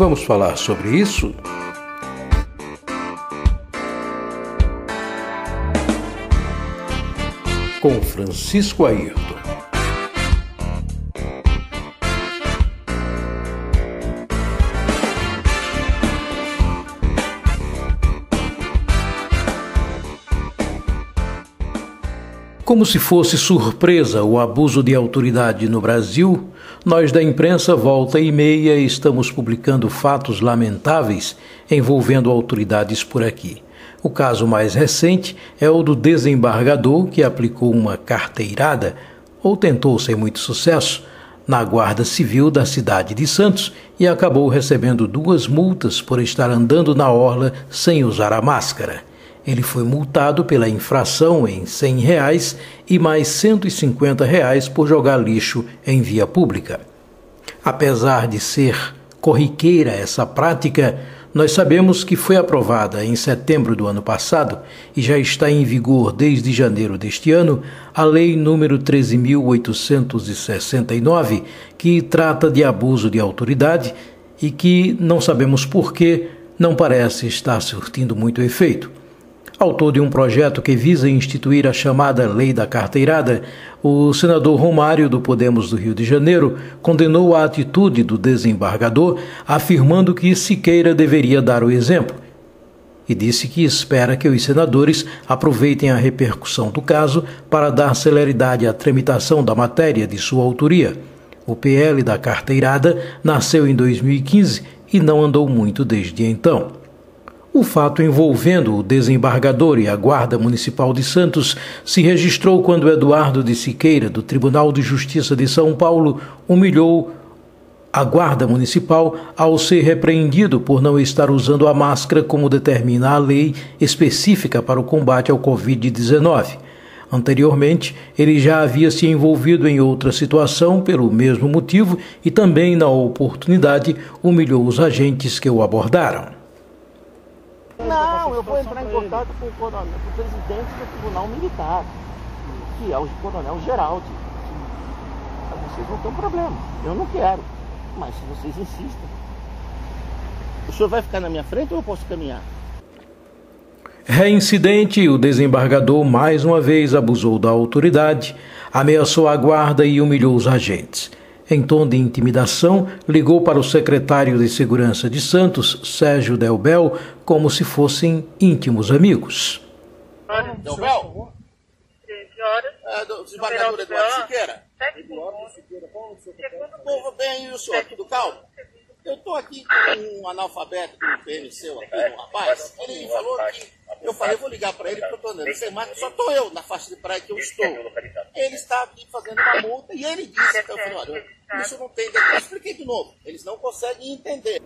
Vamos falar sobre isso? Com Francisco Ayrton. Como se fosse surpresa o abuso de autoridade no Brasil, nós da imprensa volta e meia estamos publicando fatos lamentáveis envolvendo autoridades por aqui. O caso mais recente é o do desembargador que aplicou uma carteirada, ou tentou sem muito sucesso, na Guarda Civil da cidade de Santos e acabou recebendo duas multas por estar andando na orla sem usar a máscara. Ele foi multado pela infração em 100 reais e mais 150 reais por jogar lixo em via pública. Apesar de ser corriqueira essa prática, nós sabemos que foi aprovada em setembro do ano passado e já está em vigor desde janeiro deste ano a Lei número 13.869, que trata de abuso de autoridade e que não sabemos por que não parece estar surtindo muito efeito. Autor de um projeto que visa instituir a chamada Lei da Carteirada, o senador Romário do Podemos do Rio de Janeiro condenou a atitude do desembargador, afirmando que Siqueira deveria dar o exemplo. E disse que espera que os senadores aproveitem a repercussão do caso para dar celeridade à tramitação da matéria de sua autoria. O PL da carteirada nasceu em 2015 e não andou muito desde então. O fato envolvendo o desembargador e a Guarda Municipal de Santos se registrou quando Eduardo de Siqueira, do Tribunal de Justiça de São Paulo, humilhou a Guarda Municipal ao ser repreendido por não estar usando a máscara como determina a lei específica para o combate ao Covid-19. Anteriormente, ele já havia se envolvido em outra situação pelo mesmo motivo e também, na oportunidade, humilhou os agentes que o abordaram. Não, eu vou entrar em contato com o, coronel, com o presidente do Tribunal Militar, que é o coronel Geraldi. Vocês não têm problema. Eu não quero. Mas se vocês insistem. O senhor vai ficar na minha frente ou eu posso caminhar? Reincidente, o desembargador mais uma vez abusou da autoridade, ameaçou a guarda e humilhou os agentes em tom de intimidação, ligou para o secretário de Segurança de Santos, Sérgio Delbel, como se fossem íntimos amigos. Delbel? É, do desembargador Eduardo Siqueira. Povo bem, e o senhor, tudo calmo? Eu estou aqui com um analfabeto do PMC aqui, um rapaz. Ele falou que. Eu falei, vou ligar para ele porque eu estou andando sem marca, só estou eu na faixa de praia que eu estou. Ele está aqui fazendo uma multa e ele disse que eu falei, olha, isso não tem. Eu expliquei de novo, eles não conseguem entender.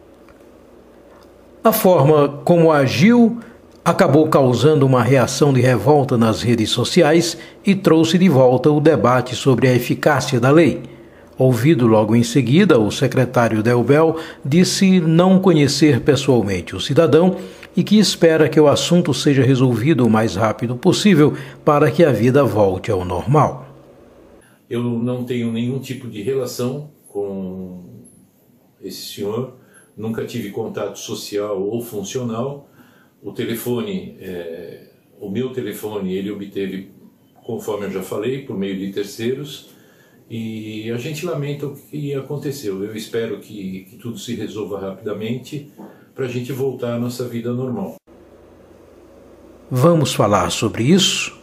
A forma como agiu acabou causando uma reação de revolta nas redes sociais e trouxe de volta o debate sobre a eficácia da lei. Ouvido logo em seguida, o secretário Delbel disse não conhecer pessoalmente o cidadão e que espera que o assunto seja resolvido o mais rápido possível para que a vida volte ao normal. Eu não tenho nenhum tipo de relação com esse senhor, nunca tive contato social ou funcional. O telefone, é, o meu telefone, ele obteve, conforme eu já falei, por meio de terceiros e a gente lamenta o que aconteceu. Eu espero que, que tudo se resolva rapidamente para a gente voltar à nossa vida normal. Vamos falar sobre isso?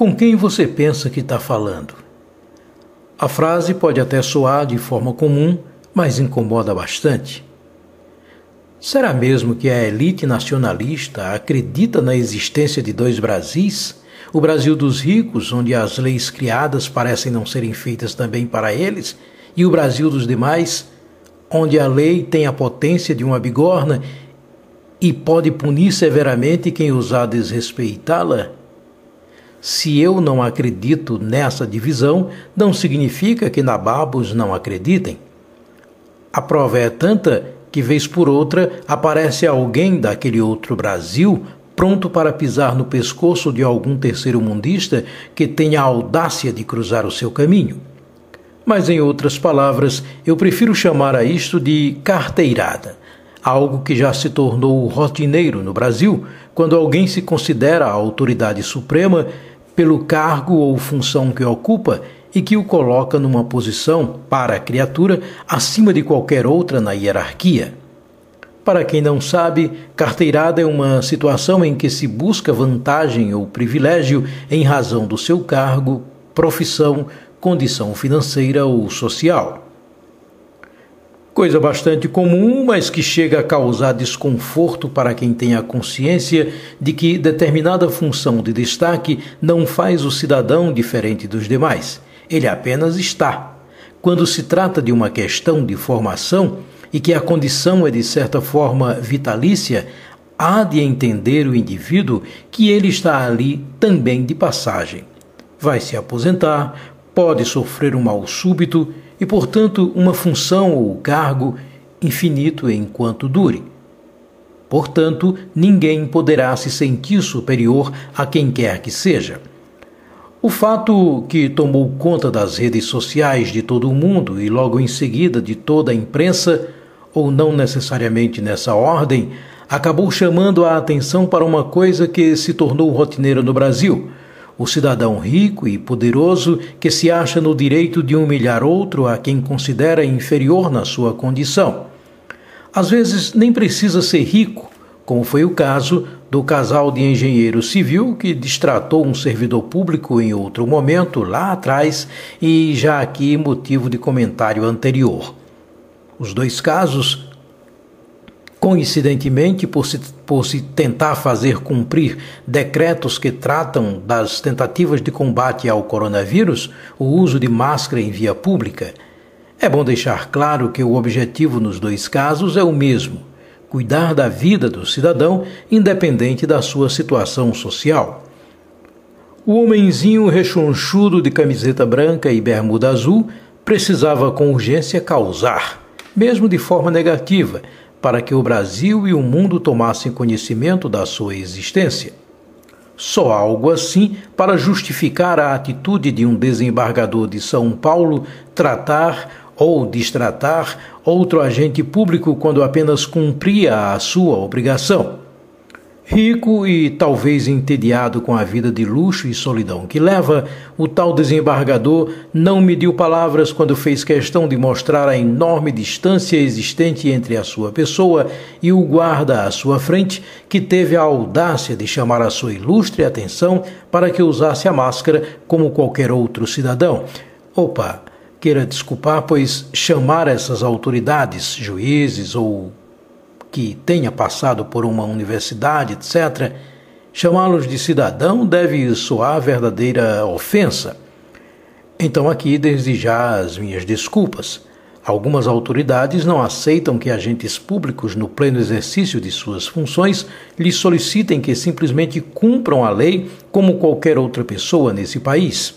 Com quem você pensa que está falando? A frase pode até soar de forma comum, mas incomoda bastante. Será mesmo que a elite nacionalista acredita na existência de dois Brasis? O Brasil dos ricos, onde as leis criadas parecem não serem feitas também para eles, e o Brasil dos demais, onde a lei tem a potência de uma bigorna e pode punir severamente quem ousar desrespeitá-la? Se eu não acredito nessa divisão, não significa que nababos não acreditem. A prova é tanta que vez por outra aparece alguém daquele outro Brasil pronto para pisar no pescoço de algum terceiro mundista que tenha a audácia de cruzar o seu caminho. Mas, em outras palavras, eu prefiro chamar a isto de carteirada, algo que já se tornou rotineiro no Brasil quando alguém se considera a autoridade suprema pelo cargo ou função que ocupa e que o coloca numa posição, para a criatura, acima de qualquer outra na hierarquia. Para quem não sabe, carteirada é uma situação em que se busca vantagem ou privilégio em razão do seu cargo, profissão, condição financeira ou social. Coisa bastante comum, mas que chega a causar desconforto para quem tem a consciência de que determinada função de destaque não faz o cidadão diferente dos demais. Ele apenas está. Quando se trata de uma questão de formação e que a condição é de certa forma vitalícia, há de entender o indivíduo que ele está ali também de passagem. Vai se aposentar, pode sofrer um mal súbito e, portanto, uma função ou cargo infinito enquanto dure. Portanto, ninguém poderá se sentir superior a quem quer que seja. O fato que tomou conta das redes sociais de todo o mundo e logo em seguida de toda a imprensa, ou não necessariamente nessa ordem, acabou chamando a atenção para uma coisa que se tornou rotineira no Brasil o cidadão rico e poderoso que se acha no direito de humilhar outro a quem considera inferior na sua condição. Às vezes nem precisa ser rico, como foi o caso do casal de engenheiro civil que distratou um servidor público em outro momento, lá atrás, e já aqui motivo de comentário anterior. Os dois casos Coincidentemente, por se, por se tentar fazer cumprir decretos que tratam das tentativas de combate ao coronavírus, o uso de máscara em via pública, é bom deixar claro que o objetivo nos dois casos é o mesmo: cuidar da vida do cidadão, independente da sua situação social. O homenzinho rechonchudo de camiseta branca e bermuda azul precisava com urgência causar, mesmo de forma negativa, para que o Brasil e o mundo tomassem conhecimento da sua existência. Só algo assim para justificar a atitude de um desembargador de São Paulo tratar ou distratar outro agente público quando apenas cumpria a sua obrigação. Rico e talvez entediado com a vida de luxo e solidão que leva, o tal desembargador não mediu palavras quando fez questão de mostrar a enorme distância existente entre a sua pessoa e o guarda à sua frente, que teve a audácia de chamar a sua ilustre atenção para que usasse a máscara como qualquer outro cidadão. Opa, queira desculpar, pois chamar essas autoridades, juízes ou que tenha passado por uma universidade, etc., chamá-los de cidadão deve soar verdadeira ofensa. Então, aqui, desde já, as minhas desculpas. Algumas autoridades não aceitam que agentes públicos, no pleno exercício de suas funções, lhes solicitem que simplesmente cumpram a lei como qualquer outra pessoa nesse país.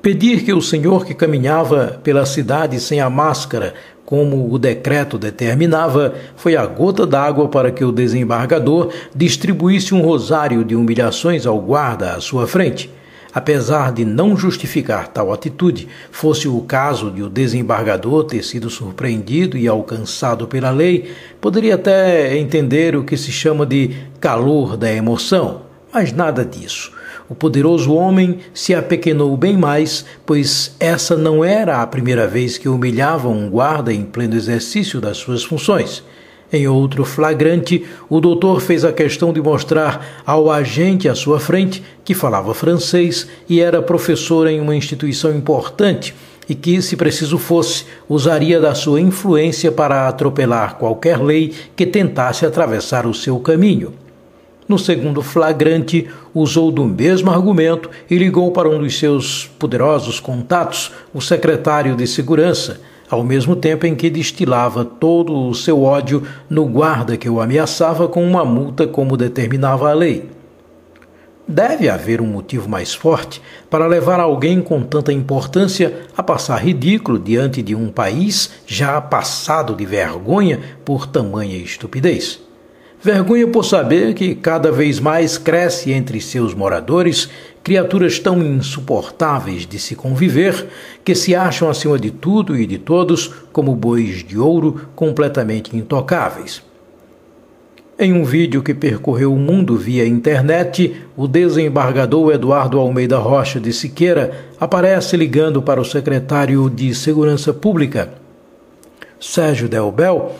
Pedir que o senhor que caminhava pela cidade sem a máscara como o decreto determinava, foi a gota d'água para que o desembargador distribuísse um rosário de humilhações ao guarda à sua frente. Apesar de não justificar tal atitude, fosse o caso de o desembargador ter sido surpreendido e alcançado pela lei, poderia até entender o que se chama de calor da emoção, mas nada disso. O poderoso homem se apequenou bem mais, pois essa não era a primeira vez que humilhava um guarda em pleno exercício das suas funções. Em outro flagrante, o doutor fez a questão de mostrar ao agente à sua frente que falava francês e era professor em uma instituição importante e que, se preciso fosse, usaria da sua influência para atropelar qualquer lei que tentasse atravessar o seu caminho. No segundo flagrante, usou do mesmo argumento e ligou para um dos seus poderosos contatos, o secretário de Segurança, ao mesmo tempo em que destilava todo o seu ódio no guarda que o ameaçava com uma multa como determinava a lei. Deve haver um motivo mais forte para levar alguém com tanta importância a passar ridículo diante de um país já passado de vergonha por tamanha estupidez. Vergonha por saber que cada vez mais cresce entre seus moradores criaturas tão insuportáveis de se conviver que se acham acima de tudo e de todos como bois de ouro completamente intocáveis. Em um vídeo que percorreu o mundo via internet, o desembargador Eduardo Almeida Rocha de Siqueira aparece ligando para o secretário de Segurança Pública, Sérgio Delbel,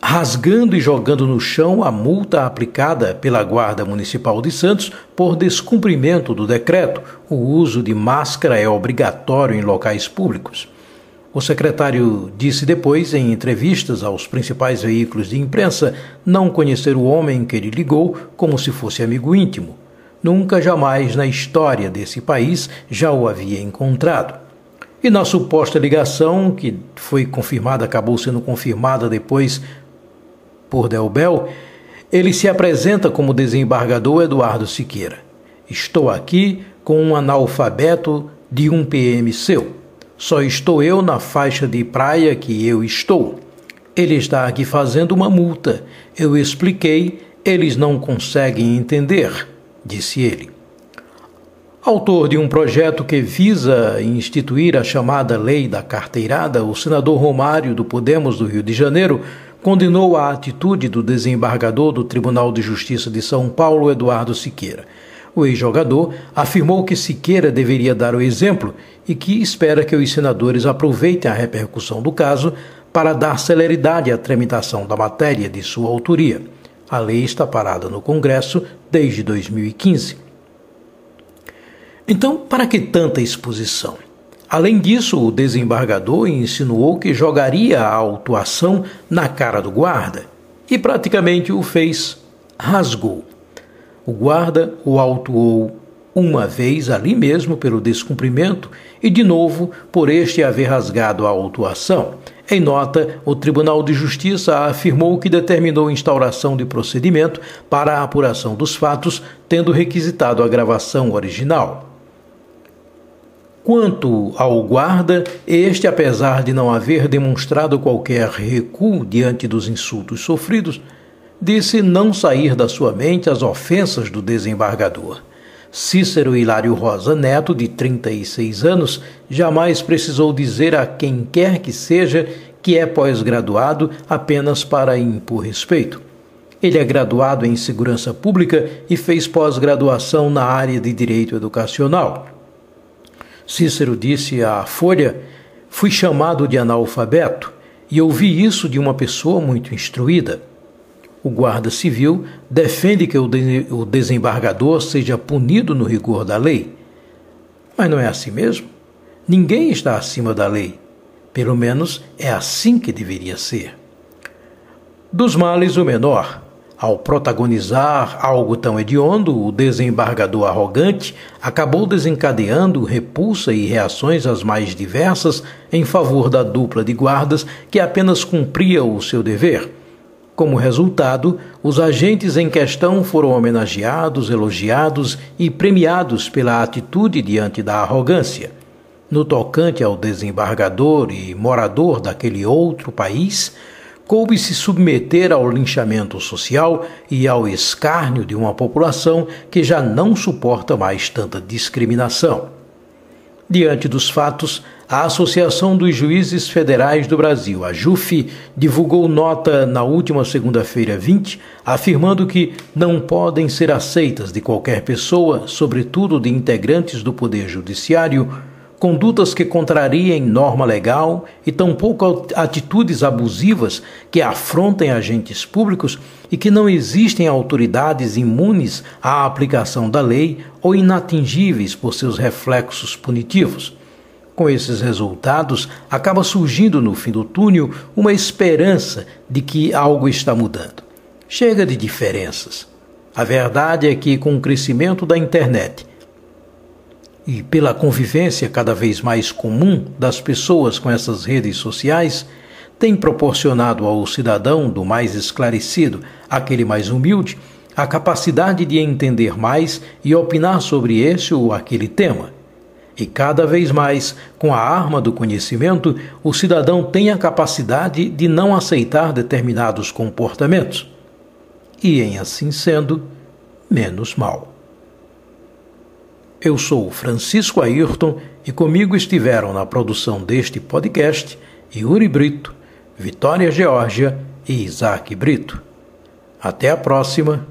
rasgando e jogando no chão a multa aplicada pela Guarda Municipal de Santos por descumprimento do decreto. O uso de máscara é obrigatório em locais públicos. O secretário disse depois, em entrevistas aos principais veículos de imprensa, não conhecer o homem que ele ligou como se fosse amigo íntimo. Nunca jamais na história desse país já o havia encontrado. E na suposta ligação, que foi confirmada, acabou sendo confirmada depois por Delbel, ele se apresenta como desembargador Eduardo Siqueira. Estou aqui com um analfabeto de um PM seu. Só estou eu na faixa de praia que eu estou. Ele está aqui fazendo uma multa. Eu expliquei, eles não conseguem entender, disse ele. Autor de um projeto que visa instituir a chamada Lei da Carteirada, o senador Romário do Podemos do Rio de Janeiro condenou a atitude do desembargador do Tribunal de Justiça de São Paulo, Eduardo Siqueira. O ex-jogador afirmou que Siqueira deveria dar o exemplo e que espera que os senadores aproveitem a repercussão do caso para dar celeridade à tramitação da matéria de sua autoria. A lei está parada no Congresso desde 2015. Então, para que tanta exposição? Além disso, o desembargador insinuou que jogaria a autuação na cara do guarda e praticamente o fez. Rasgou. O guarda o autuou uma vez ali mesmo pelo descumprimento e de novo por este haver rasgado a autuação. Em nota, o Tribunal de Justiça afirmou que determinou instauração de procedimento para a apuração dos fatos, tendo requisitado a gravação original. Quanto ao guarda, este, apesar de não haver demonstrado qualquer recuo diante dos insultos sofridos, disse não sair da sua mente as ofensas do desembargador. Cícero Hilário Rosa Neto, de 36 anos, jamais precisou dizer a quem quer que seja que é pós-graduado apenas para impor respeito. Ele é graduado em Segurança Pública e fez pós-graduação na área de Direito Educacional. Cícero disse à Folha: Fui chamado de analfabeto e ouvi isso de uma pessoa muito instruída. O guarda civil defende que o desembargador seja punido no rigor da lei. Mas não é assim mesmo? Ninguém está acima da lei. Pelo menos é assim que deveria ser. Dos males, o menor. Ao protagonizar algo tão hediondo, o desembargador arrogante acabou desencadeando repulsa e reações as mais diversas em favor da dupla de guardas que apenas cumpria o seu dever. Como resultado, os agentes em questão foram homenageados, elogiados e premiados pela atitude diante da arrogância. No tocante ao desembargador e morador daquele outro país, coube se submeter ao linchamento social e ao escárnio de uma população que já não suporta mais tanta discriminação. Diante dos fatos, a Associação dos Juízes Federais do Brasil, a JUF, divulgou nota na última segunda-feira 20, afirmando que não podem ser aceitas de qualquer pessoa, sobretudo de integrantes do Poder Judiciário, condutas que contrariem norma legal e tampouco atitudes abusivas que afrontem agentes públicos e que não existem autoridades imunes à aplicação da lei ou inatingíveis por seus reflexos punitivos. Com esses resultados, acaba surgindo no fim do túnel uma esperança de que algo está mudando. Chega de diferenças. A verdade é que, com o crescimento da internet e pela convivência cada vez mais comum das pessoas com essas redes sociais, tem proporcionado ao cidadão do mais esclarecido, aquele mais humilde, a capacidade de entender mais e opinar sobre esse ou aquele tema. E cada vez mais, com a arma do conhecimento, o cidadão tem a capacidade de não aceitar determinados comportamentos. E, em assim sendo, menos mal. Eu sou Francisco Ayrton e comigo estiveram na produção deste podcast Yuri Brito, Vitória Geórgia e Isaac Brito. Até a próxima